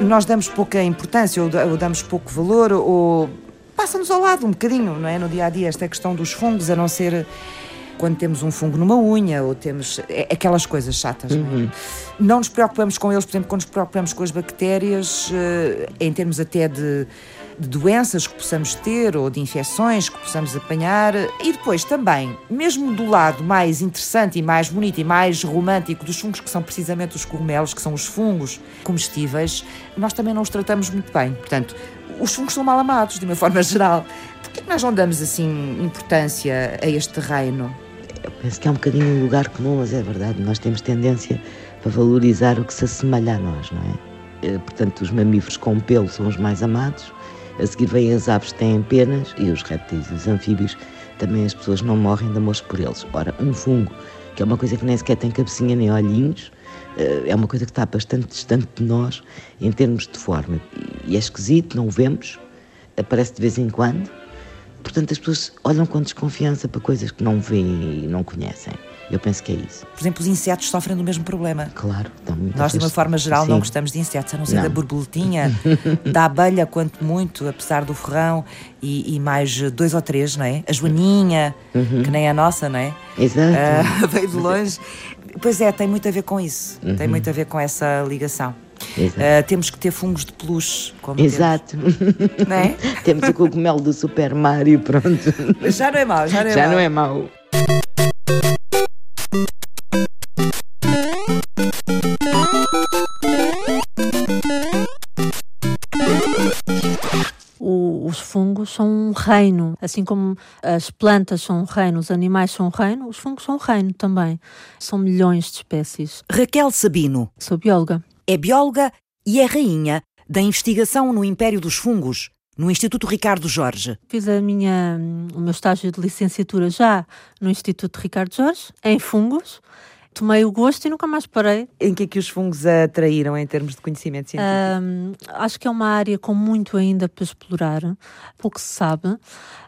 nós damos pouca importância ou, damos pouco valor ou passa-nos ao lado um bocadinho, não é? No dia a dia, esta questão dos fungos, a não ser quando temos um fungo numa unha ou temos é, aquelas coisas chatas. Uhum. Não, é? Uhum. não nos preocupamos com eles, por exemplo, quando nos preocupamos com as bactérias, eh, em termos até de de doenças que possamos ter ou de infecções que possamos apanhar. E depois também, mesmo do lado mais interessante e mais bonito e mais romântico dos fungos, que são precisamente os cogumelos, que são os fungos comestíveis, nós também não os tratamos muito bem. Portanto, os fungos são mal amados, de uma forma geral. Por que nós não damos assim importância a este reino? Eu penso que é um bocadinho um lugar comum, mas é verdade, nós temos tendência para valorizar o que se assemelha a nós, não é? Eh, portanto, os mamíferos com pelo são os mais amados, a seguir vêm as aves que têm penas e os répteis e os anfíbios também as pessoas não morrem de amor por eles. Ora, um fungo, que é uma coisa que nem sequer tem cabecinha nem olhinhos, eh, é uma coisa que está bastante distante de nós em termos de forma. E é esquisito, não o vemos, aparece de vez em quando. Portanto, as pessoas olham com desconfiança para coisas que não veem e não conhecem. Eu penso que é isso. Por exemplo, os insetos sofrem do mesmo problema. Claro, estão muito Nós, de uma forma geral, Sim. não gostamos de insetos, a não ser não. da borboletinha, da abelha, quanto muito, apesar do ferrão, e, e, mais dois ou três, não é? A joaninha, uhum. que nem a nossa, não é? Exato. Uh, veio de longe. Pois é, tem muito a ver com isso. Uhum. Tem muito a ver com essa ligação. Uh, temos que ter fungos de peluche. Exato. Temos. Não é? temos o cogumelo do Super Mario, pronto. Já não é mau, já não é já mau. Não é mau. Fungos são um reino, assim como as plantas são um reino, os animais são um reino, os fungos são um reino também. São milhões de espécies. Raquel Sabino. Sou bióloga. É bióloga e é rainha da investigação no Império dos Fungos, no Instituto Ricardo Jorge. Fiz a minha, o meu estágio de licenciatura já no Instituto Ricardo Jorge, em fungos tomei o gosto e nunca mais parei. Em que é que os fungos atraíram em termos de conhecimento científico? Um, acho que é uma área com muito ainda para explorar, pouco se sabe.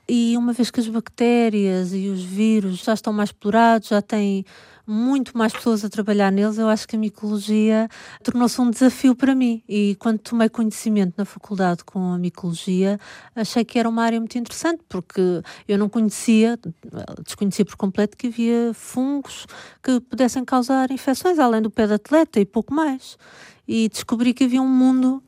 E uma vez que as bactérias e os vírus já estão mais explorados, já têm muito mais pessoas a trabalhar neles, eu acho que a micologia tornou-se um desafio para mim. E quando tomei conhecimento na faculdade com a micologia, achei que era uma área muito interessante, porque eu não conhecia, desconhecia por completo que havia fungos que pudessem causar infecções, além do pé de atleta e pouco mais. E descobri que havia um mundo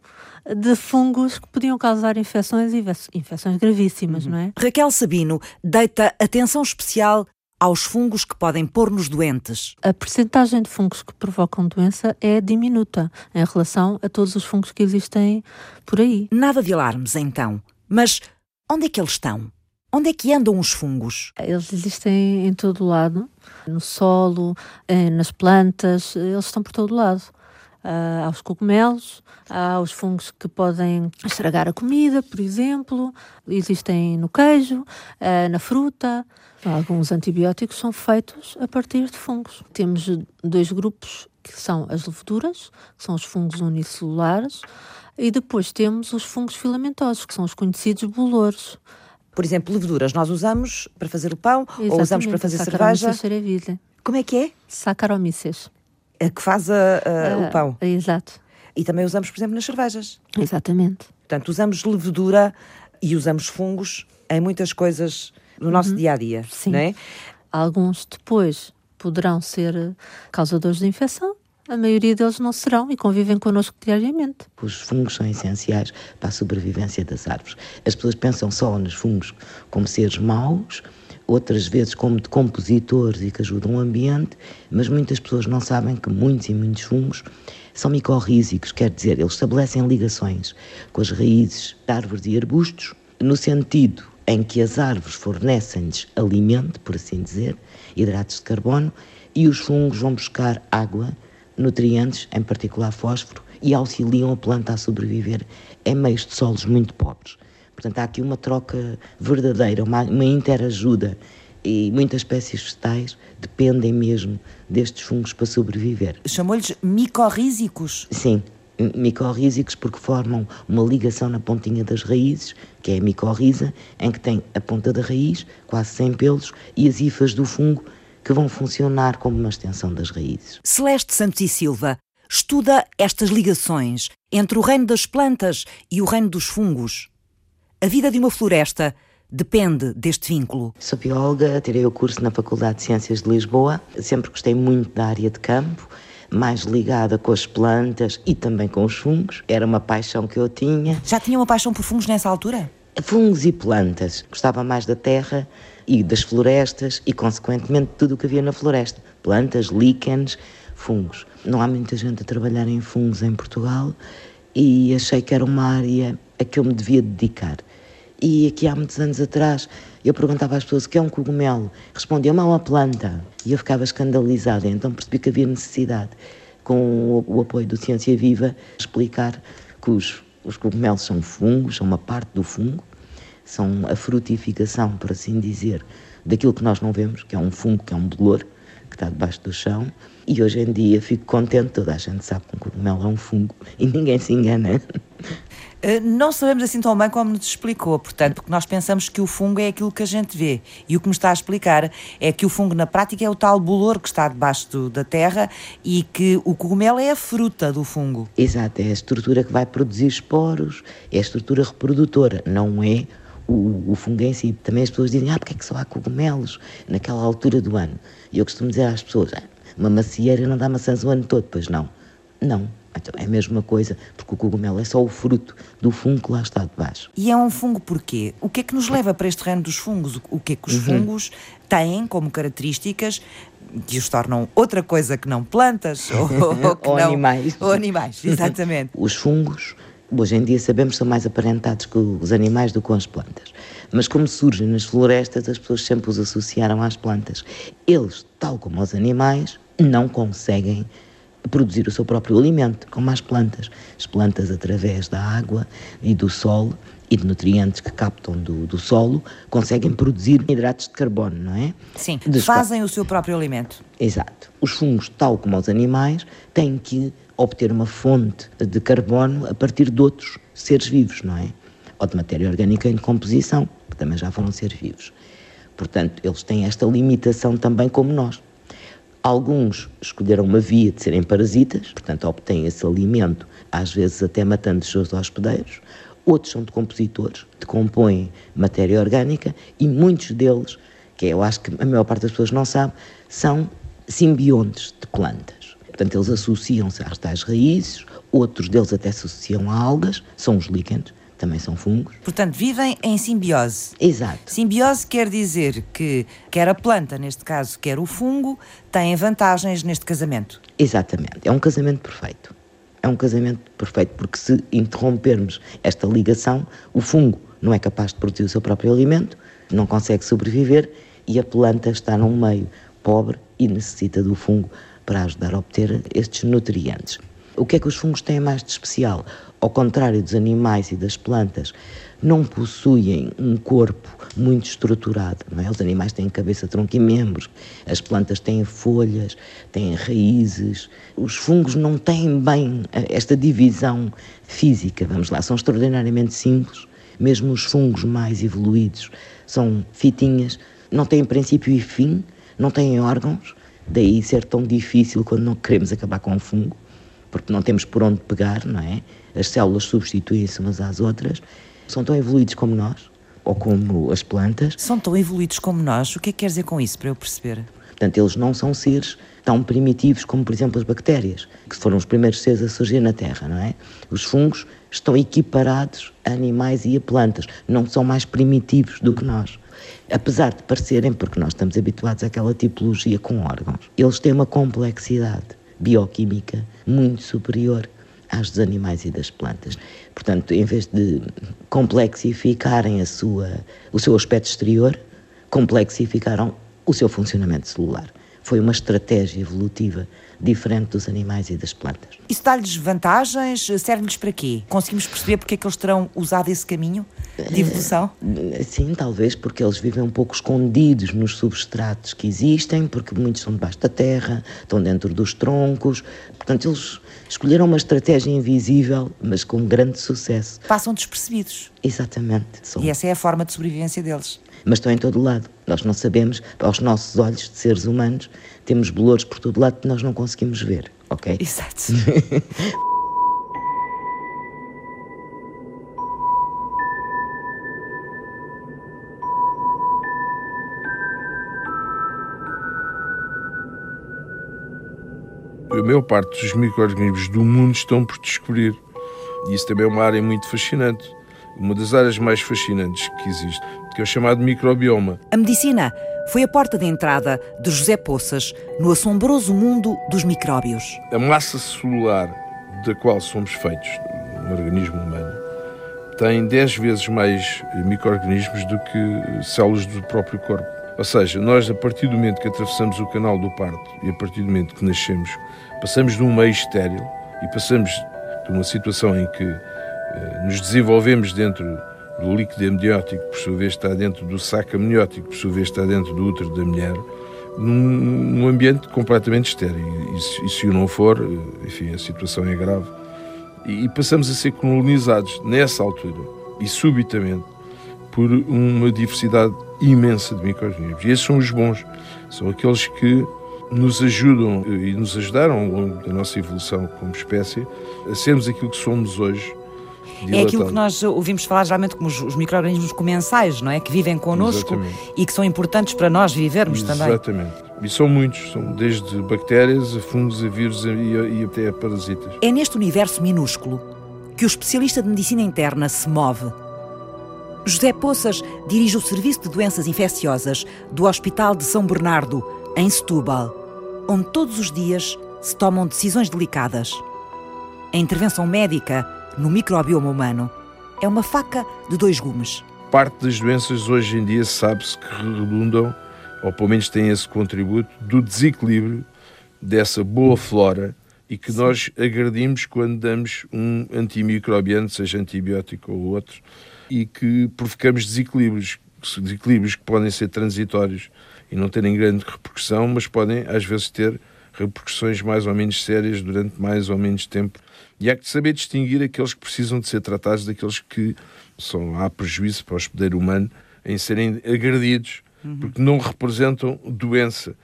de fungos que podiam causar infecções e infecções gravíssimas, uhum. não é? Raquel Sabino deita atenção especial aos fungos que podem pôr-nos doentes? A percentagem de fungos que provocam doença é diminuta em relação a todos os fungos que existem por aí. Nada de alarmes, então. Mas onde é que eles estão? Onde é que andam os fungos? Eles existem em todo lado, no solo, nas plantas, eles estão por todo lado. Uh, aos cogumelos, aos fungos que podem estragar a comida, por exemplo, existem no queijo, uh, na fruta. Alguns antibióticos são feitos a partir de fungos. Temos dois grupos que são as leveduras, que são os fungos unicelulares, e depois temos os fungos filamentosos, que são os conhecidos bolores. Por exemplo, leveduras nós usamos para fazer o pão Exatamente. ou usamos para fazer cerveja. Como é que é? Saccharomyces. A que faz a, a, o ah, pão. Exato. E também usamos, por exemplo, nas cervejas. Exatamente. Portanto, usamos levedura e usamos fungos em muitas coisas no nosso uhum. dia a dia. Sim. Não é? Alguns depois poderão ser causadores de infecção, a maioria deles não serão e convivem connosco diariamente. Os fungos são essenciais para a sobrevivência das árvores. As pessoas pensam só nos fungos como seres maus, outras vezes como decompositores e que ajudam o ambiente, mas muitas pessoas não sabem que muitos e muitos fungos são micorrízicos, quer dizer, eles estabelecem ligações com as raízes de árvores e arbustos, no sentido em que as árvores fornecem-lhes alimento, por assim dizer, hidratos de carbono, e os fungos vão buscar água, nutrientes, em particular fósforo, e auxiliam a planta a sobreviver em meios de solos muito pobres. Portanto, há aqui uma troca verdadeira, uma, uma interajuda e muitas espécies vegetais dependem mesmo destes fungos para sobreviver. Chamou-lhes micorrízicos? Sim, micorrízicos porque formam uma ligação na pontinha das raízes, que é a micorriza, em que tem a ponta da raiz, quase sem pelos, e as hifas do fungo, que vão funcionar como uma extensão das raízes. Celeste Santos e Silva, estuda estas ligações entre o reino das plantas e o reino dos fungos. A vida de uma floresta depende deste vínculo. Sou bióloga, tirei o curso na Faculdade de Ciências de Lisboa. Sempre gostei muito da área de campo, mais ligada com as plantas e também com os fungos. Era uma paixão que eu tinha. Já tinha uma paixão por fungos nessa altura? Fungos e plantas. Gostava mais da terra e das florestas e, consequentemente, tudo o que havia na floresta. Plantas, líquenes, fungos. Não há muita gente a trabalhar em fungos em Portugal e achei que era uma área a que eu me devia dedicar. E aqui há muitos anos atrás eu perguntava às pessoas o que é um cogumelo. Respondiam-me é uma planta. E eu ficava escandalizada. Então percebi que havia necessidade, com o apoio do Ciência Viva, explicar que os, os cogumelos são fungos, são uma parte do fungo, são a frutificação, por assim dizer, daquilo que nós não vemos, que é um fungo, que é um bolor, que está debaixo do chão. E hoje em dia fico contente, toda a gente sabe que um cogumelo é um fungo e ninguém se engana. Eh, não sabemos assim tão bem como nos explicou, portanto, porque nós pensamos que o fungo é aquilo que a gente vê. E o que me está a explicar é que o fungo, na prática, é o tal bolor que está debaixo do, da terra e que o cogumelo é a fruta do fungo. Exato, é a estrutura que vai produzir esporos, é a estrutura reprodutora, não é o, o fungo em si. Também as pessoas dizem, ah, porque é que só há cogumelos naquela altura do ano? E eu costumo dizer às pessoas, ah, uma macieira não dá maçãs o ano todo, pois não. Não, então, é a mesma coisa, porque o cogumelo é só o fruto do fungo que lá está debaixo. E é um fungo porquê? O que é que nos leva para este reino dos fungos? O que é que os uhum. fungos têm como características que os tornam outra coisa que não plantas ou, ou, ou não, animais. Ou animais, exatamente. os fungos, hoje em dia sabemos, são mais aparentados com os animais do que com as plantas. Mas como surgem nas florestas, as pessoas sempre os associaram às plantas. Eles, tal como os animais, não conseguem produzir o seu próprio alimento, como as plantas. As plantas, através da água e do solo e de nutrientes que captam do, do solo, conseguem produzir hidratos de carbono, não é? Sim, fazem o seu próprio alimento. Exato. Os fungos, tal como os animais, têm que obter uma fonte de carbono a partir de outros seres vivos, não é? Ou de matéria orgânica em decomposição, que também já foram seres vivos. Portanto, eles têm esta limitação também como nós. Alguns escolheram uma via de serem parasitas, portanto, obtêm esse alimento, às vezes até matando os seus hospedeiros. Outros são decompositores, decompõem matéria orgânica e muitos deles, que eu acho que a maior parte das pessoas não sabe, são simbiontes de plantas. Portanto, eles associam-se às tais raízes, outros deles até se associam a algas, são os líquenes, também são fungos. Portanto, vivem em simbiose. Exato. Simbiose quer dizer que quer a planta, neste caso, quer o fungo, têm vantagens neste casamento. Exatamente. É um casamento perfeito. É um casamento perfeito porque se interrompermos esta ligação, o fungo não é capaz de produzir o seu próprio alimento, não consegue sobreviver e a planta está num meio pobre e necessita do fungo para ajudar a obter estes nutrientes. O que é que os fungos têm mais de especial? Ao contrário dos animais e das plantas, não possuem um corpo muito estruturado. Não é? Os animais têm cabeça, tronco e membros. As plantas têm folhas, têm raízes. Os fungos não têm bem eh, esta divisão física. Vamos lá, são extraordinariamente simples. Mesmo os fungos mais evoluídos são fitinhas, não têm princípio e fim, não têm órgãos. Daí ser tão difícil quando não queremos acabar com o fungo porque não temos por onde pegar, não é? As células substituem-se umas às outras. São tão evoluídos como nós, ou como as plantas. São tão evoluídos como nós? O que é que quer dizer com isso, para eu perceber? Portanto, eles não são seres tão primitivos como, por exemplo, as bactérias, que foram os primeiros seres a surgir na Terra, não é? Os fungos estão equiparados a animais e a plantas, não são mais primitivos do que nós. Apesar de parecerem, porque nós estamos habituados àquela tipologia com órgãos, eles têm uma complexidade bioquímica muito superior às dos animais e das plantas. Portanto, em vez de complexificarem a sua, o seu aspecto exterior, complexificaram o seu funcionamento celular. Foi uma estratégia evolutiva diferente dos animais e das plantas. Isso dá-lhes vantagens? Serve-lhes para quê? Conseguimos perceber porque é que eles terão usado esse caminho de evolução? Eh, sim, talvez porque eles vivem um pouco escondidos nos substratos que existem, porque muitos são debaixo da terra, estão dentro dos troncos. Portanto, eles escolheram uma estratégia invisível, mas com grande sucesso. Passam despercebidos. Exatamente. São... E essa é a forma de sobrevivência deles mas estão em todo lado. Nós não sabemos, aos nossos olhos de seres humanos, temos bolores por todo lado que nós não conseguimos ver. ok? Exato. A maior parte dos micro-organismos do mundo estão por descobrir. E isso também é uma área muito fascinante. Uma das áreas mais fascinantes que existe, que é o chamado microbioma. A medicina foi a porta de entrada de José Poças no assombroso mundo dos micróbios. A massa celular da qual somos feitos, no organismo humano, tem 10 vezes mais micro-organismos do que células do próprio corpo. Ou seja, nós, a partir do momento que atravessamos o canal do parto e a partir do momento que nascemos, passamos de um meio estéril e passamos de uma situação em que eh, nos desenvolvemos dentro do líquido amniótico, por sua vez está dentro do saco amniótico, por sua vez está dentro do útero da mulher, num, ambiente completamente estéril. E, se, e se o não for, eh, enfim, a situação é grave. E, e passamos a ser colonizados nessa altura e subitamente por uma diversidade imensa de micro-organismos. E esses são os bons, são aqueles que nos ajudam e nos ajudaram ao longo da nossa evolução como espécie a sermos aquilo que somos hoje. É aquilo que nós ouvimos falar geralmente como os, os micro-organismos comensais, não é? Que vivem connosco Exatamente. e que são importantes para nós vivermos Exatamente. também. Exatamente. E são muitos, são desde bactérias a fungos, a vírus e, e até a parasitas. É neste universo minúsculo que o especialista de medicina interna se move José Poças dirige o Serviço de Doenças Infecciosas do Hospital de São Bernardo, em Setúbal, onde todos os dias se tomam decisões delicadas. A intervenção médica no microbioma humano é uma faca de dois gumes. Parte das doenças hoje em dia sabe-se que redundam, ou pelo menos têm esse contributo, do desequilíbrio dessa boa flora e que nós agredimos quando damos um antimicrobiano, seja antibiótico ou outro, e que provocamos desequilíbrios, desequilíbrios que podem ser transitórios e não terem grande repercussão, mas podem às vezes ter repercussões mais ou menos sérias durante mais ou menos tempo. E há que saber distinguir aqueles que precisam de ser tratados daqueles que são, há prejuízo para o hospedeiro humano em serem agredidos, uhum. porque não representam doença.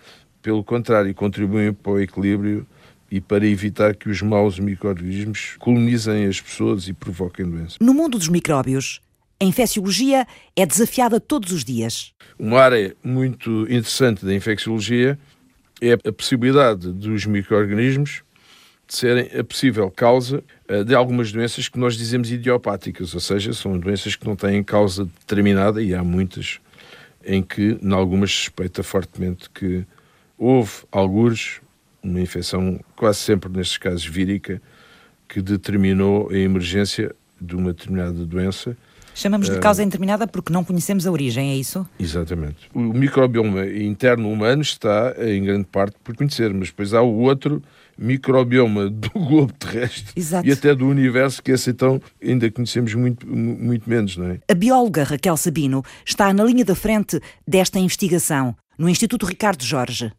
Pelo contrário, contribuem para o equilíbrio e para evitar que os maus micro-organismos colonizem as pessoas e provoquem doença. No mundo dos micróbios, a infecciologia é desafiada todos os dias. Uma área muito interessante da infecciologia é a possibilidade dos micro-organismos de serem a possível causa eh, de algumas doenças que nós dizemos idiopáticas, ou seja, são doenças que não têm causa determinada e há muitas em que, em algumas, suspeita fortemente que houve algures, uma infecção quase sempre nestes casos vírica, que determinou a emergência de uma determinada doença Chamamos de causa indeterminada porque não conhecemos a origem, é isso? Exatamente. O microbioma interno humano está, em grande parte, por conhecer, mas depois há o outro microbioma do globo terrestre Exato. e até do universo, que esse então ainda conhecemos muito, muito menos, não é? A bióloga Raquel Sabino está na linha da frente desta investigação, no Instituto Ricardo Jorge.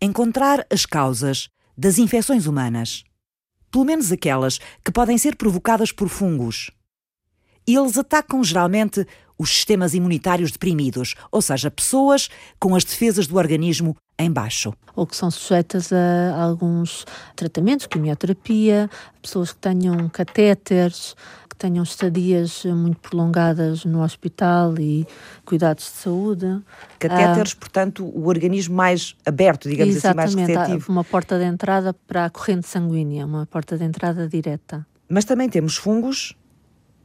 Encontrar as causas das infecções humanas. Pelo menos aquelas que podem ser provocadas por fungos eles atacam geralmente os sistemas imunitários deprimidos, ou seja, pessoas com as defesas do organismo em baixo. Ou que são sujeitas a alguns tratamentos, quimioterapia, pessoas que tenham catéteres, que tenham estadias muito prolongadas no hospital e cuidados de saúde. Catéteres, ah, portanto, o organismo mais aberto, digamos assim, mais receptivo. uma porta de entrada para a corrente sanguínea, uma porta de entrada direta. Mas também temos fungos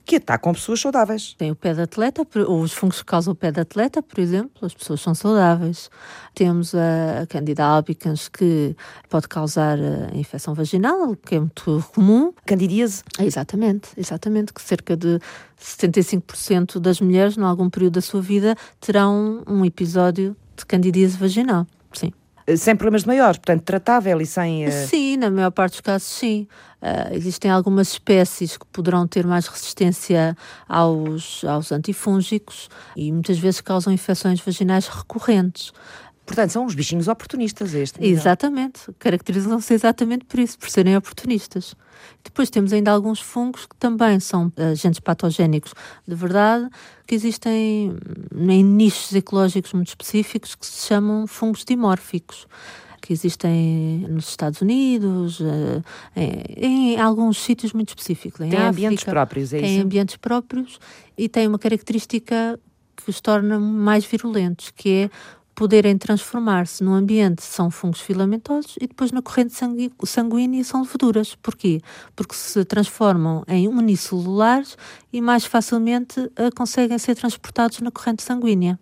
que atacam pessoas saudáveis. Tem o pé de atleta, os fungos que causam o pé de atleta, por exemplo, as pessoas são saudáveis. Temos a Candida albicans, que pode causar a infecção vaginal, que é muito comum. Candidíase? Exatamente, exatamente, que cerca de 75% das mulheres, em algum período da sua vida, terão um episódio de candidíase vaginal. Sim sem problemas de maiores, portanto, tratável e sem. Uh... Sim, na maior parte dos casos, sim. Uh, existem algumas espécies que poderão ter mais resistência aos, aos antifúngicos e muitas vezes causam infecções vaginais recorrentes. Portanto, são uns bichinhos oportunistas este. Exatamente. Caracterizam-se exatamente por isso, por serem oportunistas. Depois temos ainda alguns fungos que também são agentes patogénicos de verdade, que existem em nichos ecológicos muito específicos que se chamam fungos dimórficos que existem nos Estados Unidos, uh, em, em, alguns sítios muito específicos. Em tem África, ambientes próprios, é tem isso? ambientes próprios e tem uma característica que os torna mais virulentos, que é poderem transformar-se no ambiente são fungos filamentosos e depois na corrente sanguínea são leveduras. Porquê? Porque se transformam em unicelulares e mais facilmente uh, conseguem ser transportados na corrente sanguínea.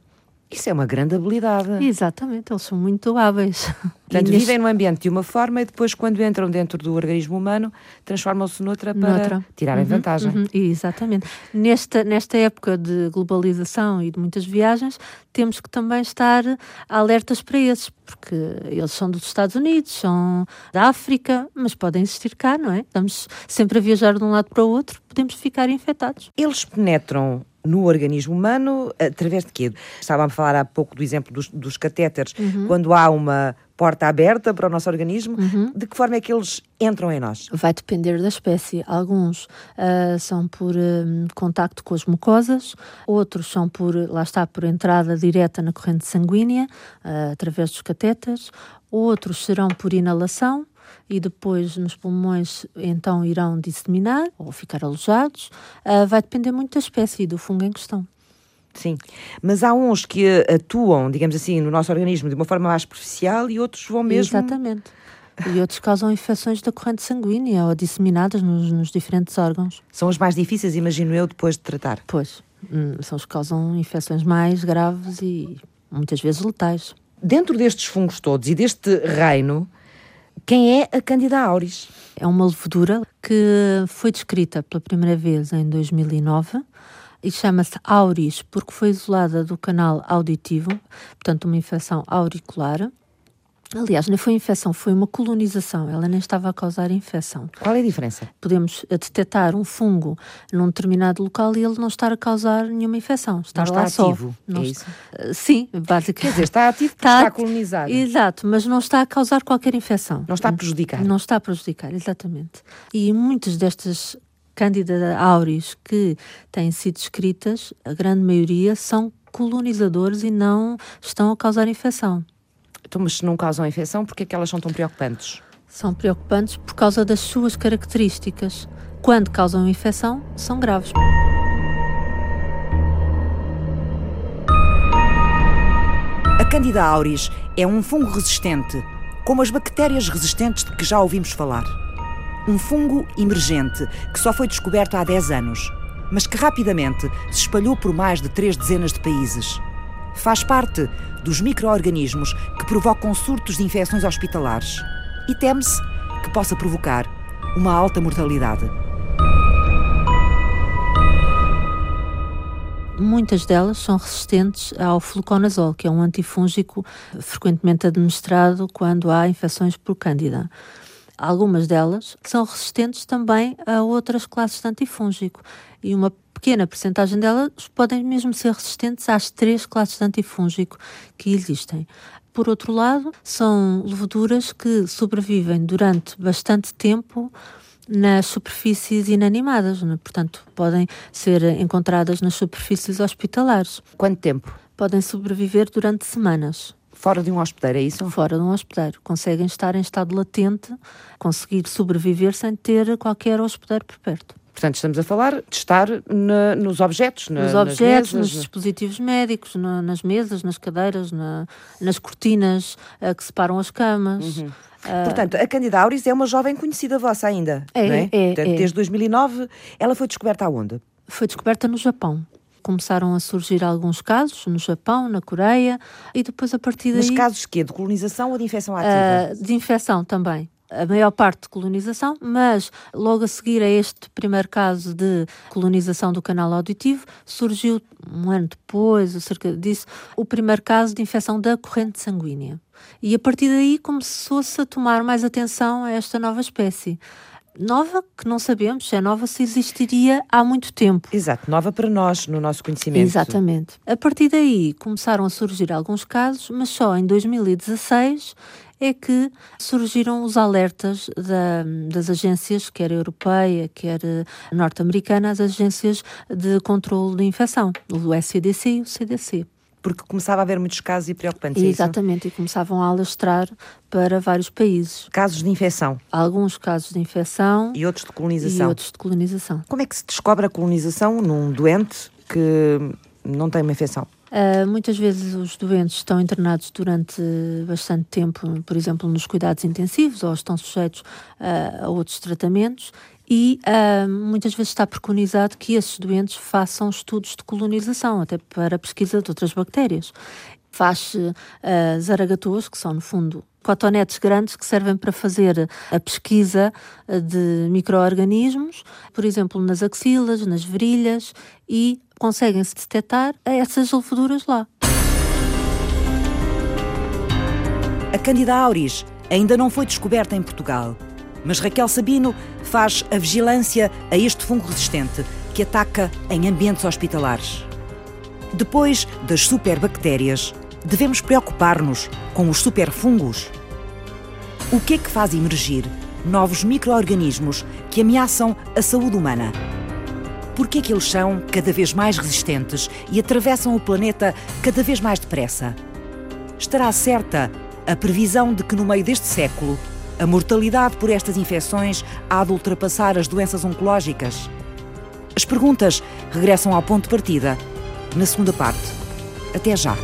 Isso é uma grande habilidade. Exatamente, eles são muito hábeis. Portanto, neste... vivem no ambiente de uma forma e depois, quando entram dentro do organismo humano, transformam-se noutra para noutra. tirarem uhum, vantagem. Uhum, exatamente. Nesta, nesta época de globalização e de muitas viagens, temos que também estar alertas para esses, porque eles são dos Estados Unidos, são da África, mas podem existir cá, não é? Estamos sempre a viajar de um lado para o outro, podemos ficar infectados. Eles penetram no organismo humano, através de quê? Estava a falar há pouco do exemplo dos, dos catéteres. Uhum. Quando há uma porta aberta para o nosso organismo, uhum. de que forma é que eles entram em nós? Vai depender da espécie. Alguns uh, são por uh, contacto com as mucosas, outros são por, lá está, por entrada direta na corrente sanguínea, uh, através dos catéteres, outros serão por inalação, e depois nos pulmões então irão disseminar ou ficar alojados. Uh, vai depender muito da espécie e do fungo em questão. Sim, mas há uns que atuam, digamos assim, no nosso organismo de uma forma mais superficial e outros vão mesmo. Exatamente. E outros causam infecções da corrente sanguínea ou disseminadas nos, nos diferentes órgãos. São os mais difíceis, imagino eu, depois de tratar. Pois, hum, são os que causam infecções mais graves e muitas vezes letais. Dentro destes fungos todos e deste reino, quem é a Candida auris? É uma levedura que foi descrita pela primeira vez em 2009 e chama-se auris porque foi isolada do canal auditivo, portanto, uma infecção auricular. Aliás, nem foi infecção, foi uma colonização. Ela nem estava a causar infecção. Qual é a diferença? Podemos eh, detectar um fungo num determinado local e ele não estar a causar nenhuma infecção. Estar não lá está ativo, só. Não é isso? Eh, sim, basicamente. Quer dizer, está ativo porque está, está colonizado. Exato, mas não está a causar qualquer infecção. Não está a prejudicar. Não está a prejudicar, exatamente. E muitas destas Cândida auris que têm sido escritas, a grande maioria são colonizadores e não estão a causar infecção. Então, mas se não causam infecção, por que é que elas são tão preocupantes? São preocupantes por causa das suas características. Quando causam infecção, são graves. A Candida auris é um fungo resistente, como as bactérias resistentes de que já ouvimos falar. Um fungo emergente que só foi descoberto há 10 anos, mas que rapidamente se espalhou por mais de três dezenas de países. Faz parte dos micro-organismos que provocam surtos de infecções hospitalares e teme-se que possa provocar uma alta mortalidade. Muitas delas são resistentes ao fluconazol, que é um antifúngico frequentemente administrado quando há infecções por cândida. Algumas delas são resistentes também a outras classes de antifúngico e uma pequena percentagem delas podem mesmo ser resistentes às três classes de antifúngico que existem. Por outro lado, são leveduras que sobrevivem durante bastante tempo nas superfícies inanimadas, né? portanto, podem ser encontradas nas superfícies hospitalares. Quanto tempo? Podem sobreviver durante semanas. Fora de um hospedeiro, é isso? Fora de um hospedeiro. Conseguem estar em estado latente, conseguir sobreviver sem ter qualquer hospedeiro por perto. Portanto, estamos a falar de estar na, nos objetos, na, nos objetos, mesas, nos dispositivos médicos, na, nas mesas, nas cadeiras, nas cortinas uh, que separam as camas. Uhum. Uh, Portanto, a Candida auris é uma jovem conhecida vossa ainda, é, é? é, Portanto, é. Desde 2009, ela foi descoberta aonde? Foi descoberta no Japão começaram a surgir alguns casos no Japão, na Coreia e depois a partir daí... Mas casos quê? De colonização ou de infecção ativa? Uh, de infecção também a maior parte de colonização, mas logo a seguir a este primeiro caso de colonização do canal auditivo, surgiu um ano depois, ou cerca disso, o primeiro caso de infecção da corrente sanguínea. E a partir daí começou-se a tomar mais atenção a esta nova espécie nova que não sabemos se é nova se existiria há muito tempo. Exato, nova para nós, no nosso conhecimento. Exatamente. A partir daí começaram a surgir alguns casos, mas só em 2016 é que surgiram os alertas da, das agências, quer europeia, quer norte-americana, as agências de controle de infecção, o SCDC e o CDC. Porque começava a haver muitos casos e preocupantes. É Exatamente, e começavam a alastrar para vários países. Casos de infecção. Alguns casos de infecção. E outros de colonização. E outros de colonização. Como é que se descobre a colonização num doente que não tem uma infecção? Uh, muitas vezes os doentes estão internados durante bastante tempo, por exemplo, nos cuidados intensivos ou estão sujeitos uh, a outros tratamentos e uh, muitas vezes está preconizado que esses doentes façam estudos de colonização, até para pesquisa de outras bactérias. Faz-se uh, zaragatuas, que são, no fundo, cotonetes grandes que servem para fazer a pesquisa de micro-organismos, por exemplo, nas axilas, nas virilhas, e conseguem-se detectar essas levaduras lá. A Candida auris ainda não foi descoberta em Portugal, mas Raquel Sabino faz a vigilância a este fungo resistente que ataca em ambientes hospitalares. Depois das superbactérias, devemos preocupar-nos com os superfungos. O que é que faz emergir novos micro-organismos que ameaçam a saúde humana? Por que é que eles são cada vez mais resistentes e atravessam o planeta cada vez mais depressa? Estará certa a previsão de que no meio deste século a mortalidade por estas infecções há de ultrapassar as doenças oncológicas? As perguntas regressam ao ponto de partida na segunda parte. Até já!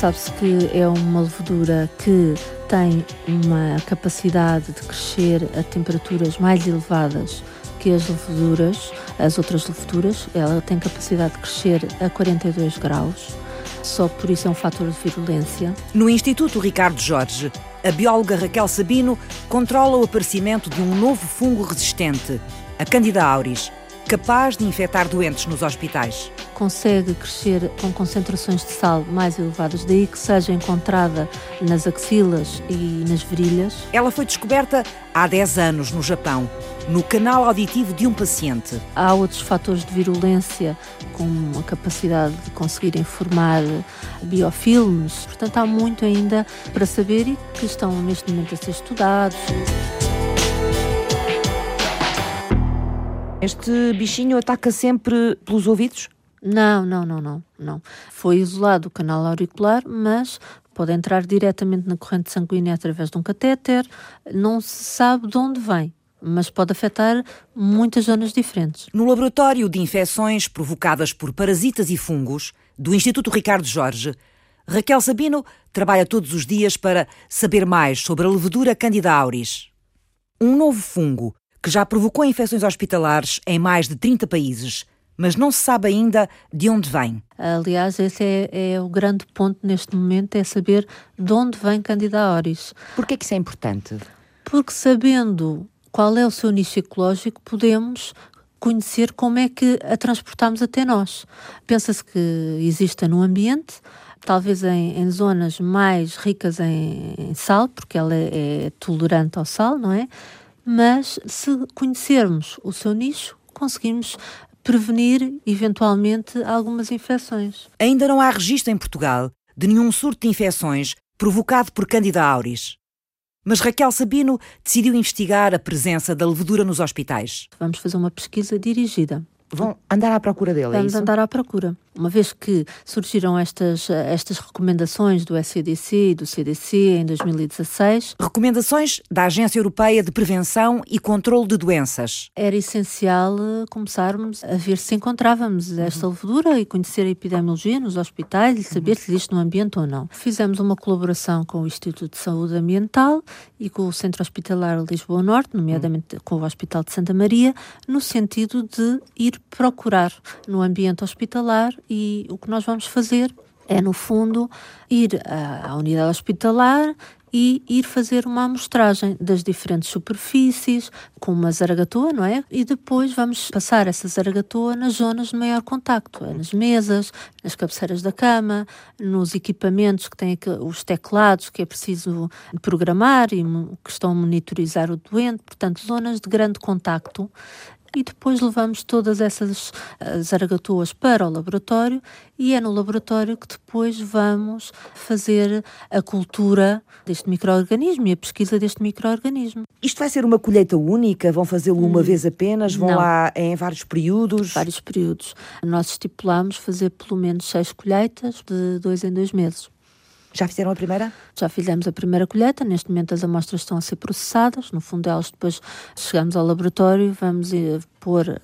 Sabe-se que é uma levedura que tem uma capacidade de crescer a temperaturas mais elevadas que as leveduras, as outras leveduras. Ela tem capacidade de crescer a 42 graus. Só por isso é um fator de virulência. No Instituto Ricardo Jorge, a bióloga Raquel Sabino controla o aparecimento de um novo fungo resistente, a Candida auris, capaz de infectar doentes nos hospitais. Consegue crescer com concentrações de sal mais elevadas, daí que seja encontrada nas axilas e nas virilhas. Ela foi descoberta há 10 anos no Japão, no canal auditivo de um paciente. Há outros fatores de virulência, como a capacidade de conseguirem formar biofilmes. Portanto, há muito ainda para saber e que estão neste momento a ser estudados. Este bichinho ataca sempre pelos ouvidos? Não, não, não, não, não. Foi isolado o canal auricular, mas pode entrar diretamente na corrente sanguínea através de um catéter. Não se sabe de onde vem, mas pode afetar muitas zonas diferentes. No laboratório de infecções provocadas por parasitas e fungos do Instituto Ricardo Jorge, Raquel Sabino trabalha todos os dias para saber mais sobre a levedura Candida auris. Um novo fungo que já provocou infecções hospitalares em mais de 30 países, mas não se sabe ainda de onde vem. Aliás, esse é, é o grande ponto neste momento, é saber de onde vem Candida auris. Por que isso é importante? Porque sabendo qual é o seu nicho ecológico, podemos conhecer como é que a transportamos até nós. Pensa-se que exista no ambiente, talvez em, em, zonas mais ricas em, em sal, porque ela é, é tolerante ao sal, não é? Mas se conhecermos o seu nicho, conseguimos prevenir eventualmente algumas infecções. Ainda não há registro em Portugal de nenhum surto de infecções provocado por Candida auris. Mas Raquel Sabino decidiu investigar a presença da levedura nos hospitais. Vamos fazer uma pesquisa dirigida. Vão andar à procura dele, Vamos é isso? andar à procura uma vez que surgiram estas, estas recomendações do SCDC e do CDC em 2016. Recomendações da Agência Europeia de Prevenção e Controlo de Doenças. Era essencial eh, começarmos a ver se encontrávamos esta uhum. levedura e conhecer a epidemiologia nos hospitais e saber uhum. se existe no ambiente ou não. Fizemos uma colaboração com o Instituto de Saúde Ambiental e com o Centro Hospitalar Lisboa Norte, nomeadamente uhum. com o Hospital de Santa Maria, no sentido de ir procurar no ambiente hospitalar e o que nós vamos fazer é, no fundo, ir à, unidade hospitalar e ir fazer uma amostragem das diferentes superfícies com uma zaragatoa, não é? E depois vamos passar essa zaragatoa nas zonas de maior contacto, é nas mesas, nas cabeceiras da cama, nos equipamentos que têm os teclados que é preciso programar e que estão a monitorizar o doente, portanto, zonas de grande contacto e depois levamos todas essas zaragatuas para o laboratório e é no laboratório que depois vamos fazer a cultura deste microorganismo e a pesquisa deste microorganismo. Isto vai ser uma colheita única? Vão fazê-lo uma hum, vez apenas? Vão não. lá em vários períodos? Vários períodos. Nós estipulamos fazer pelo menos seis colheitas de dois em dois meses. Já fizeram a primeira? Já fizemos a primeira colheita, neste momento as amostras estão a ser processadas, no fundo elas depois chegamos ao laboratório, vamos eh, pôr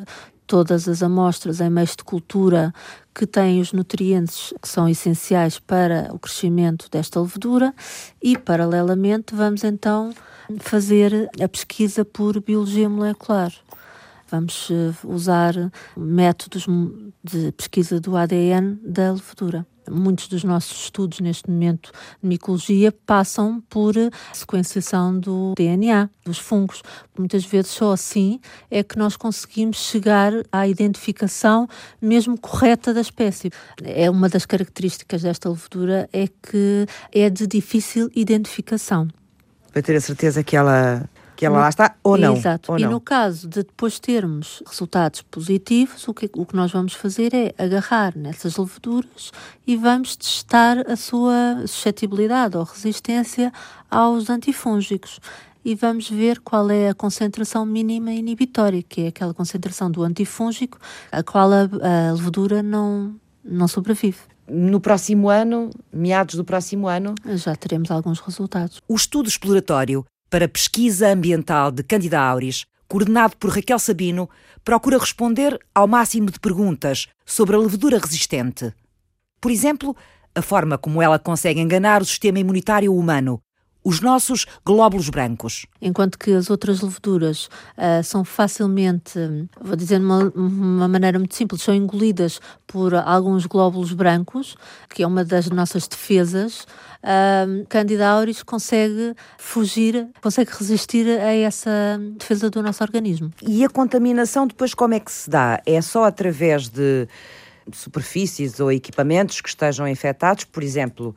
todas as amostras em meios de cultura que têm os nutrientes que são essenciais para o crescimento desta levedura e, paralelamente, vamos então fazer a pesquisa por biologia molecular. Vamos eh, usar métodos de pesquisa do ADN da levedura. Muitos dos nossos estudos neste momento de micologia passam por sequenciação do DNA dos fungos. Muitas vezes só assim é que nós conseguimos chegar à identificação mesmo correta da espécie. É uma das características desta levedura é que é de difícil identificação. Para ter a certeza que ela que ela lá está ou não. Exato. Ou e não. no caso de depois termos resultados positivos, o que, o que nós vamos fazer é agarrar nessas leveduras e vamos testar a sua suscetibilidade ou resistência aos antifúngicos e vamos ver qual é a concentração mínima inibitória, que é aquela concentração do antifúngico a qual a, a levedura não, não sobrevive. No próximo ano, meados do próximo ano, já teremos alguns resultados. O estudo exploratório para Pesquisa Ambiental de Cândida Auris, coordenado por Raquel Sabino, procura responder ao máximo de perguntas sobre a levedura resistente. Por exemplo, a forma como ela consegue enganar o sistema imunitário humano, os nossos glóbulos brancos. Enquanto que as outras leveduras uh, são facilmente, vou dizer de uma, uma, maneira muito simples, são engolidas por alguns glóbulos brancos, que é uma das nossas defesas, uh, Candida auris consegue fugir, consegue resistir a essa defesa do nosso organismo. E a contaminação depois como é que se dá? É só através de superfícies ou equipamentos que estejam infectados? Por exemplo,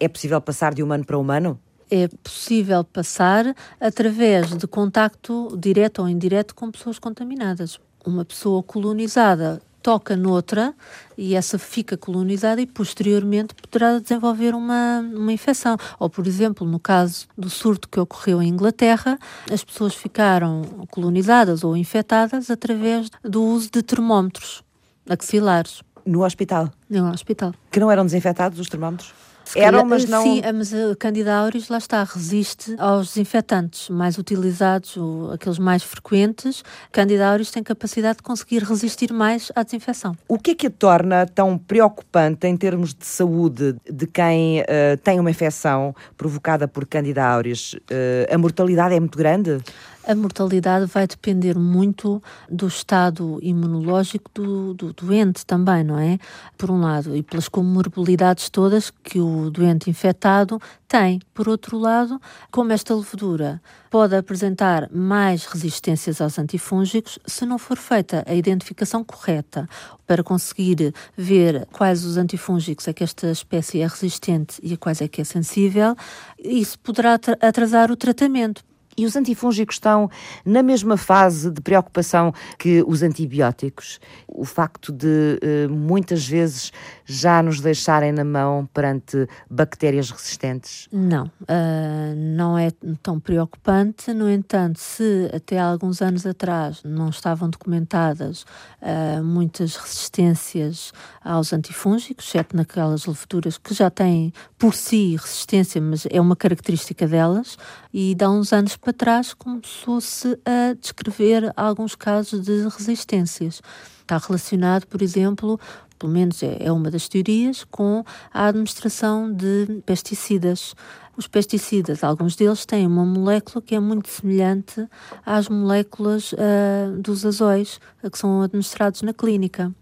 é possível passar de humano para humano? É possível passar através de contacto direto ou indireto com pessoas contaminadas. Uma pessoa colonizada toca noutra e essa fica colonizada e posteriormente poderá desenvolver uma, uma infecção. Ou, por exemplo, no caso do surto que ocorreu em Inglaterra, as pessoas ficaram colonizadas ou infectadas através do uso de termómetros axilares. No hospital? No hospital. Que não eram desinfetados os termómetros? Eram, mas não. Sim, mas a Candida auris, lá está, resiste aos desinfetantes mais utilizados, aqueles mais frequentes. Candida auris tem capacidade de conseguir resistir mais à desinfecção. O que é que a torna tão preocupante em termos de saúde de quem uh, tem uma infecção provocada por Candida auris? Uh, a mortalidade é muito grande? A mortalidade vai depender muito do estado imunológico do, do, doente também, não é? Por um lado, e pelas comorbilidades todas que o doente infectado tem. Por outro lado, como esta levedura pode apresentar mais resistências aos antifúngicos, se não for feita a identificação correta para conseguir ver quais os antifúngicos é que esta espécie é resistente e a quais é que é sensível, isso poderá atrasar o tratamento e os antifúngicos estão na mesma fase de preocupação que os antibióticos. O facto de eh, muitas vezes já nos deixarem na mão perante bactérias resistentes? Não, uh, não é tão preocupante. No entanto, se até alguns anos atrás não estavam documentadas uh, muitas resistências aos antifúngicos, exceto naquelas leveduras que já têm por si resistência, mas é uma característica delas, e de há uns anos para trás começou-se a descrever alguns casos de resistências. Está relacionado, por exemplo, pelo menos é, é uma das teorias, com a administração de pesticidas. Os pesticidas, alguns deles têm uma molécula que é muito semelhante às moléculas uh, dos azóis que são administrados na clínica.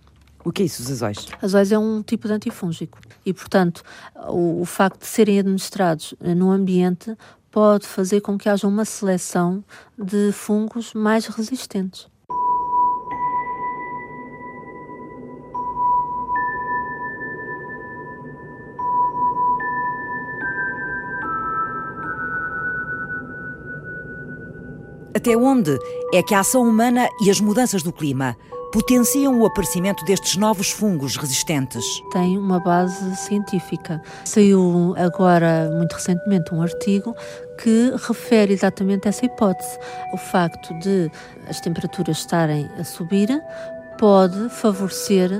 O que é isso, os azóis? Azóis é um tipo de antifúngico e, portanto, o, o facto de serem administrados no ambiente pode fazer com que haja uma seleção de fungos mais resistentes. Até onde é que a ação humana e as mudanças do clima potenciam o aparecimento destes novos fungos resistentes? Tem uma base científica. Saiu agora, muito recentemente, um artigo que refere exatamente essa hipótese. O facto de as temperaturas estarem a subir pode favorecer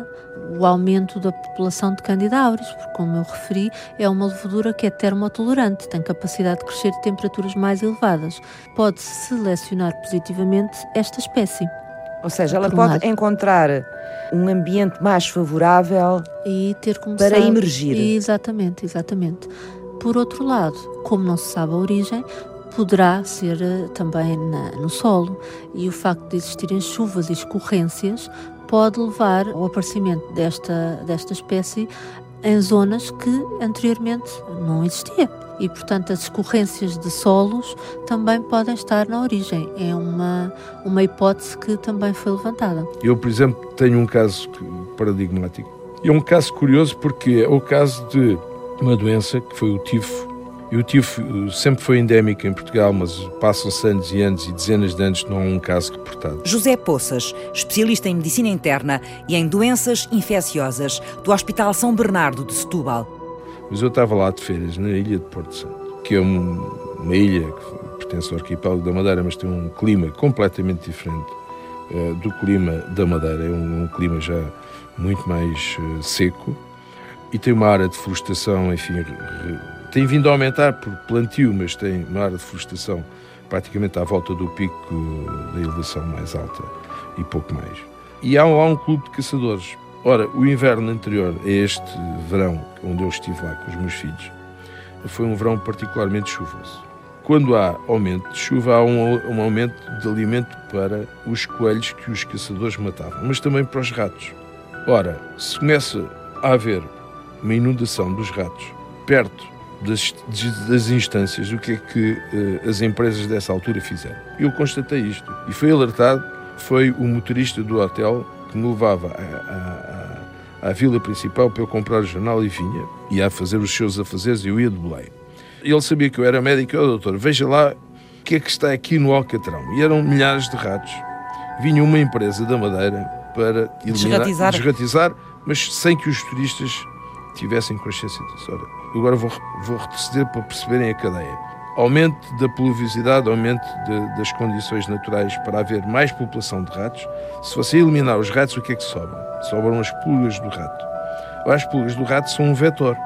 o aumento da população de Candida auris, porque, como eu referi, é uma levedura que é termotolerante, tem capacidade de crescer a temperaturas mais elevadas. Pode selecionar positivamente esta espécie. Ou seja, ela pode lado. encontrar um ambiente mais favorável para emergir. Exatamente, exatamente. Por outro lado, como não se sabe a origem, poderá ser eh, também na, no solo e o facto de existirem chuvas e escorrências pode levar ao aparecimento desta, desta espécie em zonas que anteriormente não existia. E, portanto, as escorrências de solos também podem estar na origem. É uma, uma hipótese que também foi levantada. Eu, por exemplo, tenho um caso paradigmático. É um caso curioso porque é o caso de uma doença que foi o tifo. E o tifo eh, sempre foi endémico em Portugal, mas passam-se anos e anos e dezenas de anos não há um caso reportado. José Poças, especialista em medicina interna e em doenças infecciosas do Hospital São Bernardo de Setúbal. Mas eu estava lá de férias, na ilha de Porto Santo, que é uma ilha que pertence ao arquipélago da Madeira, mas tem um clima completamente diferente uh, do clima da Madeira. É um, um clima já muito mais uh, seco e tem uma área de florestação, enfim, tem vindo a aumentar por plantio, mas tem uma área de florestação praticamente à volta do pico da elevação mais alta e pouco mais. E há, há um clube de caçadores. Ora, o inverno anterior a este verão, onde eu estive lá com os meus filhos, foi um verão particularmente chuvoso. Quando há aumento de chuva, há um, um aumento de alimento para os coelhos que os caçadores matavam, mas também para os ratos. Ora, se começa a haver uma inundação dos ratos perto das, das instâncias, o que é que uh, as empresas dessa altura fizeram? Eu constatei isto e foi alertado, foi o motorista do hotel que me levava à, à, à vila principal para eu comprar o jornal e vinha, ia a fazer os seus afazeres e eu ia de Belém. Ele sabia que eu era médico e, oh, doutor, veja lá o que é que está aqui no Alcatrão. E eram milhares de ratos. Vinha uma empresa da Madeira para eliminar, desratizar. desratizar, mas sem que os turistas tivessem consciência disso. Ora, agora vou, vou retroceder para perceberem a cadeia. Aumento da pluviosidade, aumento de, das condições naturais para haver mais população de ratos. Se você eliminar os ratos, o que é que sobra? Sobram as pulgas do rato. As pulgas do rato são um vetor.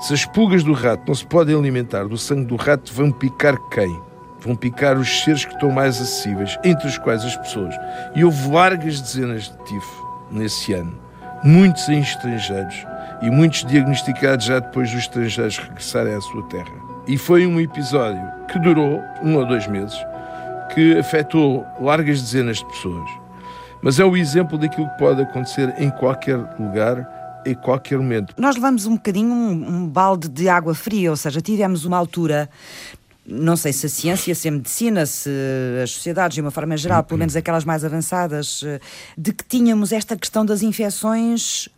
Se as pulgas do rato não se podem alimentar do sangue do rato, vão picar quem? Vão picar os seres que estão mais acessíveis, entre os quais as pessoas. E houve largas dezenas de tifo nesse ano, muitos em estrangeiros, e muitos diagnosticados já depois dos estrangeiros regressarem à sua terra. E foi um episódio que durou um ou dois meses, que afetou largas dezenas de pessoas. Mas é o exemplo daquilo que pode acontecer em qualquer lugar, em qualquer momento. Nós levamos um bocadinho um, um balde de água fria, ou seja, tivemos uma altura não sei se a ciência, se a medicina, se as sociedades, de uma forma geral, pelo menos aquelas mais avançadas, eh, de que tínhamos esta questão das infecções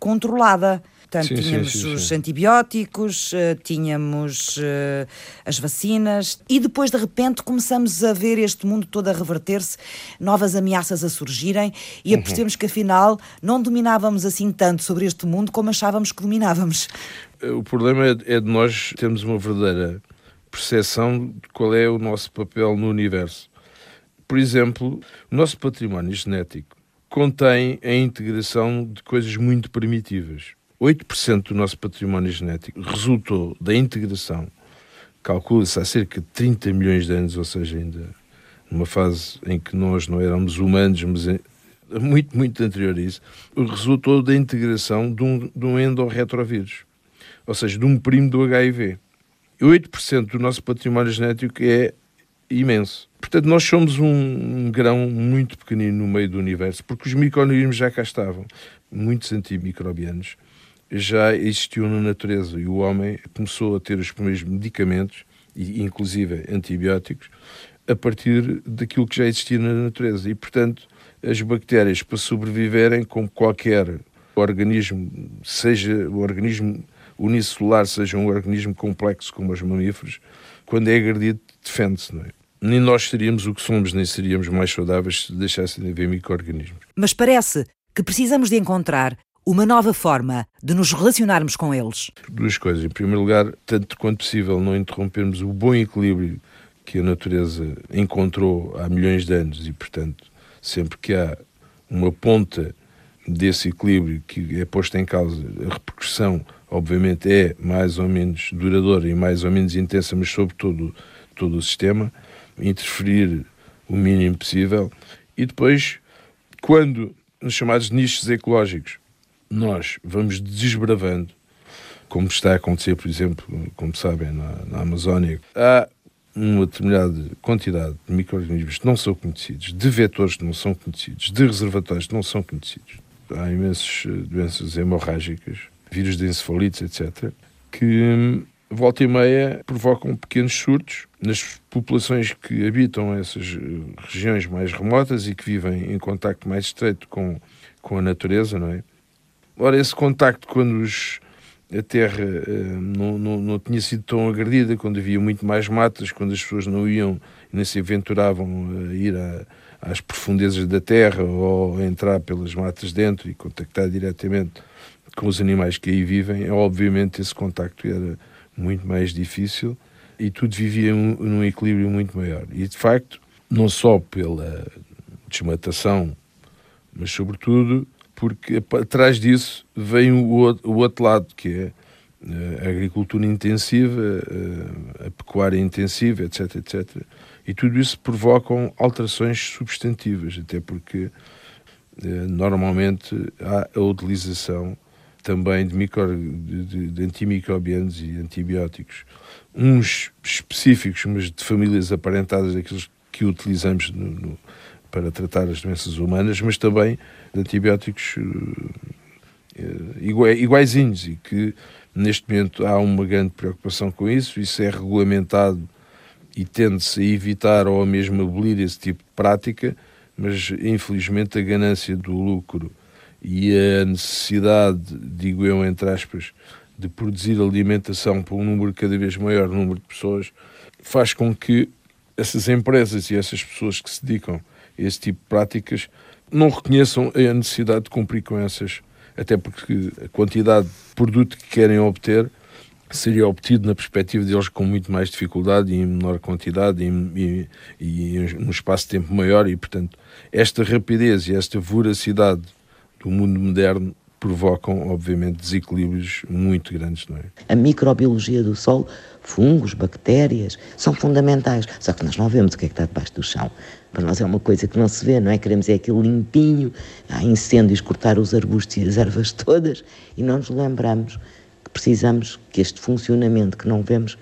controlada. Portanto, sim, tínhamos sim, sim, os antibióticos, uh, tínhamos uh, as vacinas e depois, de repente, começamos a ver este mundo todo a reverter-se, novas ameaças a surgirem e uhum. percebermos que, afinal, não dominávamos assim tanto sobre este mundo como achávamos que dominávamos. Eh, o problema é de nós termos uma verdadeira percepção de qual é o nosso papel no universo. Por exemplo, o nosso património genético contém a integração de coisas muito primitivas. 8% do nosso património genético resultou da integração, calcula-se há cerca de 30 milhões de anos, ou seja, ainda numa fase em que nós não éramos humanos, mas muito, muito anterior a isso, resultou da integração de um, de um endorretrovírus, ou seja, de um primo do HIV. 8% do nosso património genético é imenso. Portanto, nós somos um, um, grão muito pequenino no meio do universo, porque os micro-organismos já cá estavam. Muitos antimicrobianos já existiam na natureza e o homem começou a ter os primeiros medicamentos, inclusive antibióticos, a partir daquilo que já existia na natureza. E, portanto, as bactérias, para sobreviverem, como qualquer organismo, seja o organismo unicelular, seja um organismo complexo como os mamíferos, quando é agredido, defende-se, não é? Nem nós seríamos o que somos, nem seríamos mais saudáveis se deixassem de haver micro-organismos. Mas parece que precisamos de encontrar uma nova forma de nos relacionarmos com eles. Duas coisas. Em primeiro lugar, tanto quanto possível, não interrompermos o bom equilíbrio que a natureza encontrou há milhões de anos e, portanto, sempre que há uma ponta desse equilíbrio que é posta em causa, a repercussão, obviamente, é mais ou menos duradoura e mais ou menos intensa, mas sobre todo, todo o sistema, interferir o mínimo possível. E depois, quando nos chamados nichos ecológicos nós vamos desbravando, como está a acontecer, por exemplo, como sabem, na, na Amazónia, há uma determinada quantidade de micro-organismos que não são conhecidos, de vetores que não são conhecidos, de reservatórios que não são conhecidos. Há imensas eh, doenças hemorrágicas, vírus de encefalites, etc., que hum, volta e meia provocam pequenos surtos nas populações que habitam essas eh, regiões mais remotas e que vivem em contacto mais estreito com, com a natureza, não é? Ora, esse contacto, quando os, a terra uh, não, não, não, tinha sido tão agredida, quando havia muito mais matas, quando as pessoas não iam, nem se aventuravam a ir a, às profundezas da terra ou a entrar pelas matas dentro e contactar diretamente com os animais que aí vivem, obviamente esse contacto era muito mais difícil e tudo vivia um, num equilíbrio muito maior. E de facto, não só pela desmatação, mas sobretudo porque atrás disso vem o outro lado, que é eh, a agricultura intensiva, eh, a pecuária intensiva, etc, etc. E tudo isso provocam alterações substantivas, até porque eh, normalmente há a utilização também de, micro, de, de antimicrobianos e antibióticos, uns específicos, mas de famílias aparentadas daqueles que utilizamos no, no, para tratar as doenças humanas, mas também de antibióticos uh, iguaizinhos e que neste momento há uma grande preocupação com isso, isso é regulamentado e tende-se a evitar ou mesmo abolir esse tipo de prática, mas infelizmente a ganância do lucro e a necessidade, digo eu entre aspas, de produzir alimentação para um número cada vez maior número de pessoas, faz com que essas empresas e essas pessoas que se dedicam esse tipo de práticas não reconheçam a necessidade de cumprir com essas, até porque a quantidade de produto que querem obter seria obtido na perspectiva deles com muito mais dificuldade e em menor quantidade e, e, e num espaço de tempo maior e, portanto, esta rapidez e esta voracidade do mundo moderno provocam, obviamente, desequilíbrios muito grandes, não é? A microbiologia do solo, fungos, bactérias, são fundamentais. Só que nós não vemos o que é que está debaixo do chão. Para nós é uma coisa que não se vê, não é? Queremos é aquilo limpinho, há incêndios, cortar os arbustos e as ervas todas, e não nos lembramos que precisamos que este funcionamento que não vemos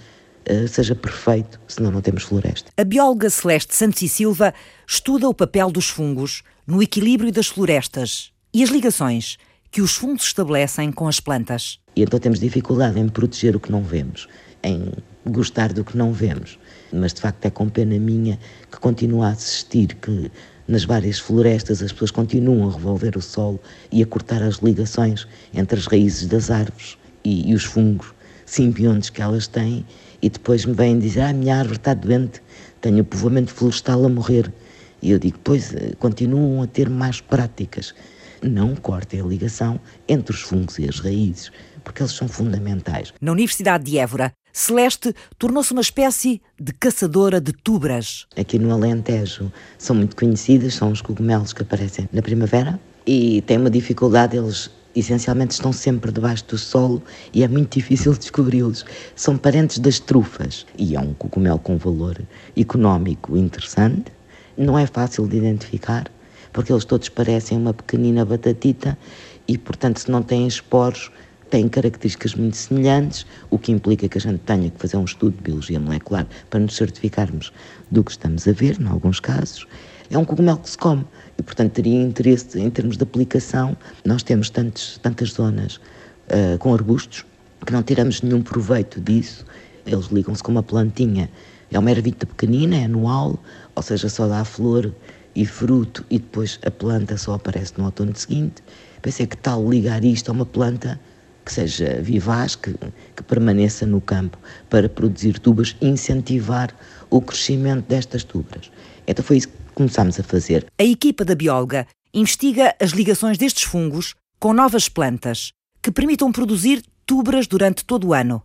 uh, seja perfeito, senão não temos floresta. A bióloga Celeste Santos e Silva estuda o papel dos fungos no equilíbrio das florestas e as ligações que os fungos estabelecem com as plantas. E então temos dificuldade em proteger o que não vemos, em gostar do que não vemos mas de facto é com pena minha que continua a assistir que nas várias florestas as pessoas continuam a revolver o solo e a cortar as ligações entre as raízes das árvores e, e os fungos simbiontes que elas têm e depois me vêm dizer, ah, a minha árvore está doente, tenho o povoamento florestal a morrer. E eu digo, pois, eh, continuam a ter más práticas. Não cortem a ligação entre os fungos e as raízes, porque eles são fundamentais. Na Universidade de Évora, Celeste tornou-se uma espécie de caçadora de tubras. Aqui no Alentejo são muito conhecidas, são os cogumelos que aparecem na primavera e têm uma dificuldade, eles essencialmente estão sempre debaixo do solo e é muito difícil descobri-los. São parentes das trufas e é um cogumelo com valor económico interessante. Não é fácil de identificar porque eles todos parecem uma pequenina batatita e, portanto, se não têm esporos, têm características muito semelhantes, o que implica que a gente tenha que fazer um estudo de biologia molecular para nos certificarmos do que estamos a ver, em alguns casos. É um cogumelo que se come e, portanto, teria interesse em termos de aplicação. Nós temos tantos, tantas zonas uh, com arbustos que não tiramos nenhum proveito disso. Eles ligam-se com uma plantinha. É uma ervita pequenina, é anual, ou seja, só dá flor e fruto e depois a planta só aparece no outono seguinte. Pensei que tal ligar isto a uma planta que seja vivaz, que, que permaneça no campo para produzir tubas incentivar o crescimento destas tubas. Então foi isso que começámos a fazer. A equipa da bióloga investiga as ligações destes fungos com novas plantas que permitam produzir tubras durante todo o ano.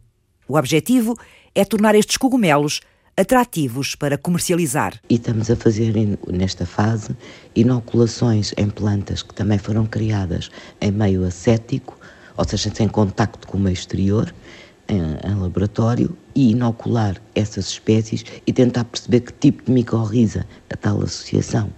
O objetivo é tornar estes cogumelos atrativos para comercializar. E estamos a fazer nesta fase inoculações em plantas que também foram criadas em meio acético, ou seja, sem contacto com o meio exterior, em, em laboratório, e inocular essas espécies e tentar perceber que tipo de micorriza a tal associação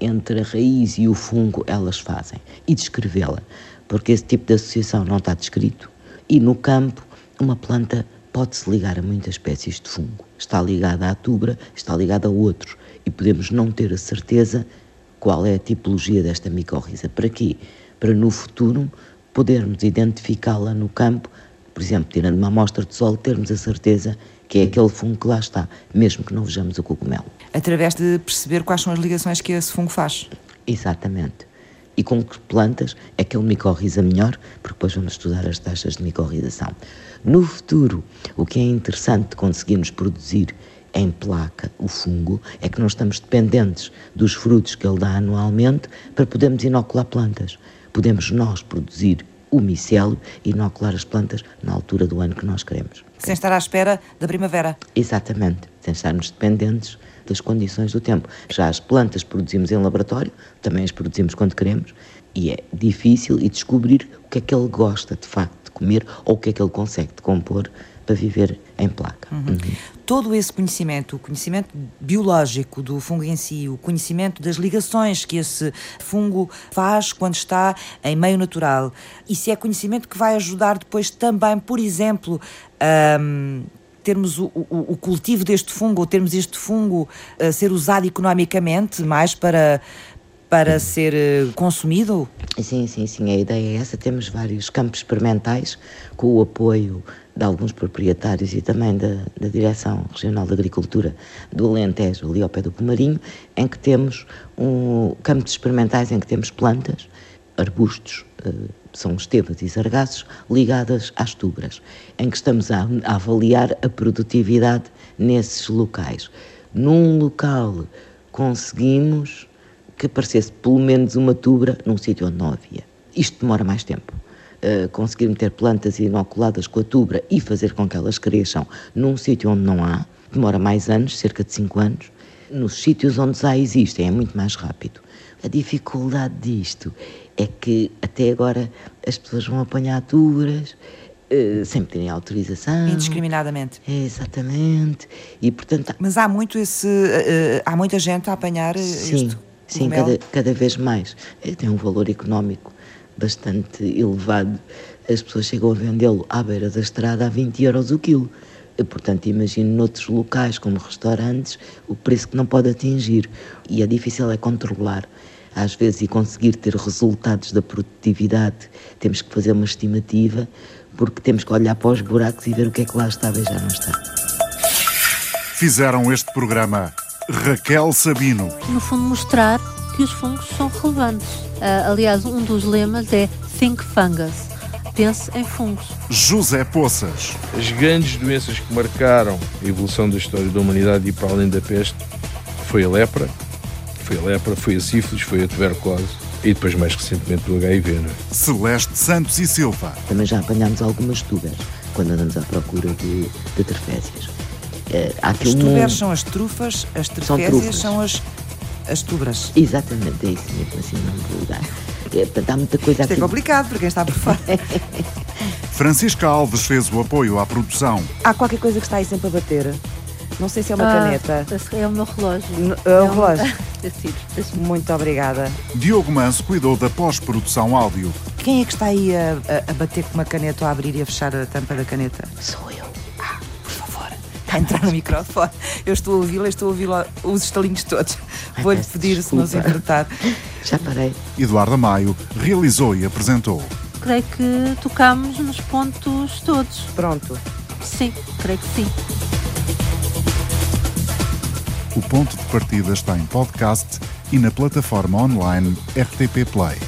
entre a raiz e o fungo elas fazem e descrevê-la, porque esse tipo de associação não está descrito. E no campo, uma planta pode-se ligar a muitas espécies de fungo. Está ligada à tubra, está ligada a outros. E podemos não ter a certeza qual é a tipologia desta micorriza. Para quê? Para no futuro podermos identificá-la no campo, por exemplo, tirando uma amostra de solo, termos a certeza que é aquele fungo que lá está, mesmo que não vejamos o cogumelo. Através de perceber quais são as ligações que esse fungo faz. Exatamente e com que plantas é que ele micorriza melhor, porque depois vamos estudar as taxas de micorrização. No futuro, o que é interessante de conseguirmos produzir em placa o fungo é que não estamos dependentes dos frutos que ele dá anualmente para podermos inocular plantas. Podemos nós produzir o micélio e inocular as plantas na altura do ano que nós queremos. Sem estar à espera da primavera. Exatamente, sem estarmos dependentes das condições do tempo. Já as plantas produzimos em laboratório, também as produzimos quando queremos, e é difícil e descobrir o que é que ele gosta de facto comer ou o que é que ele consegue de compor para viver em placa. Uhum. Uhum. Todo esse conhecimento, o conhecimento biológico do fungo em si, o conhecimento das ligações que esse fungo faz quando está em meio natural, isso é conhecimento que vai ajudar depois também, por exemplo, a termos o, o, o, cultivo deste fungo, ou termos este fungo a ser usado economicamente mais para, para ser eh, consumido? Sim, sim, sim. A ideia é essa. Temos vários campos experimentais com o apoio de alguns proprietários e também da, da Direção Regional de Agricultura do Alentejo, ali ao pé do Pomarinho, em que temos um, campos experimentais em que temos plantas, arbustos, eh, são estevas e sargassos, ligadas às tubras, em que estamos a, a avaliar a produtividade nesses locais. Num local conseguimos que aparecesse pelo menos uma tubra num sítio onde não havia. Isto demora mais tempo. Uh, conseguir meter plantas inoculadas com a tubra e fazer com que elas cresçam num sítio onde não há, demora mais anos, cerca de 5 anos. Nos sítios onde já existem é muito mais rápido. A dificuldade disto é que até agora as pessoas vão apanhar tubras uh, sem terem autorização. Indiscriminadamente. É, exatamente. E, portanto, Mas há muito esse. Uh, há muita gente a apanhar sim, isto. Sim, cada, cada vez mais. Tem um valor económico bastante elevado. As pessoas chegam a vendê-lo à beira da estrada a 20 euros o quilo. Portanto, imagino noutros locais, como restaurantes, o preço que não pode atingir. E é difícil é controlar às vezes, e conseguir ter resultados da produtividade, temos que fazer uma estimativa, porque temos que olhar para os buracos e ver o que é que lá estava e já não está. Fizeram este programa Raquel Sabino. No fundo, mostrar que os fungos são relevantes. Uh, aliás, um dos lemas é Think Fungus. Pense em fungos. José Poças. As grandes doenças que marcaram a evolução da história da humanidade e para além da peste foi a lepra, foi a lepra, foi a sífilis, foi a tuberculose e depois mais recentemente o HIV. Não é? Celeste Santos e Silva. Também já apanhámos algumas tubas quando andamos à procura de, de trefésias. É, as tubers são as trufas, as trefésias são, são, as, as tubras. Exatamente, é isso mesmo, assim não lugar. É, portanto, há muita coisa Isto é aqui. é complicado para quem está por fora. Francisca Alves fez o apoio à produção. Há qualquer coisa que está aí sempre a bater. Não sei se é uma ah, caneta. É o meu relógio. é, é o relógio. Muito obrigada. Diogo Manso cuidou da pós-produção áudio. Quem é que está aí a, a, a, bater com uma caneta ou a abrir e a fechar a tampa da caneta? Sou eu. A entrar no microfone. Eu estou a ouvi-la, estou a ouvir os estalinhos todos. Vou-lhe pedir desculpa. se não se importar. Já parei. Eduardo Maio realizou e apresentou. Creio que tocamos nos pontos todos. Pronto. Sim, creio que sim. O ponto de partida está em podcast e na plataforma online RTP Play.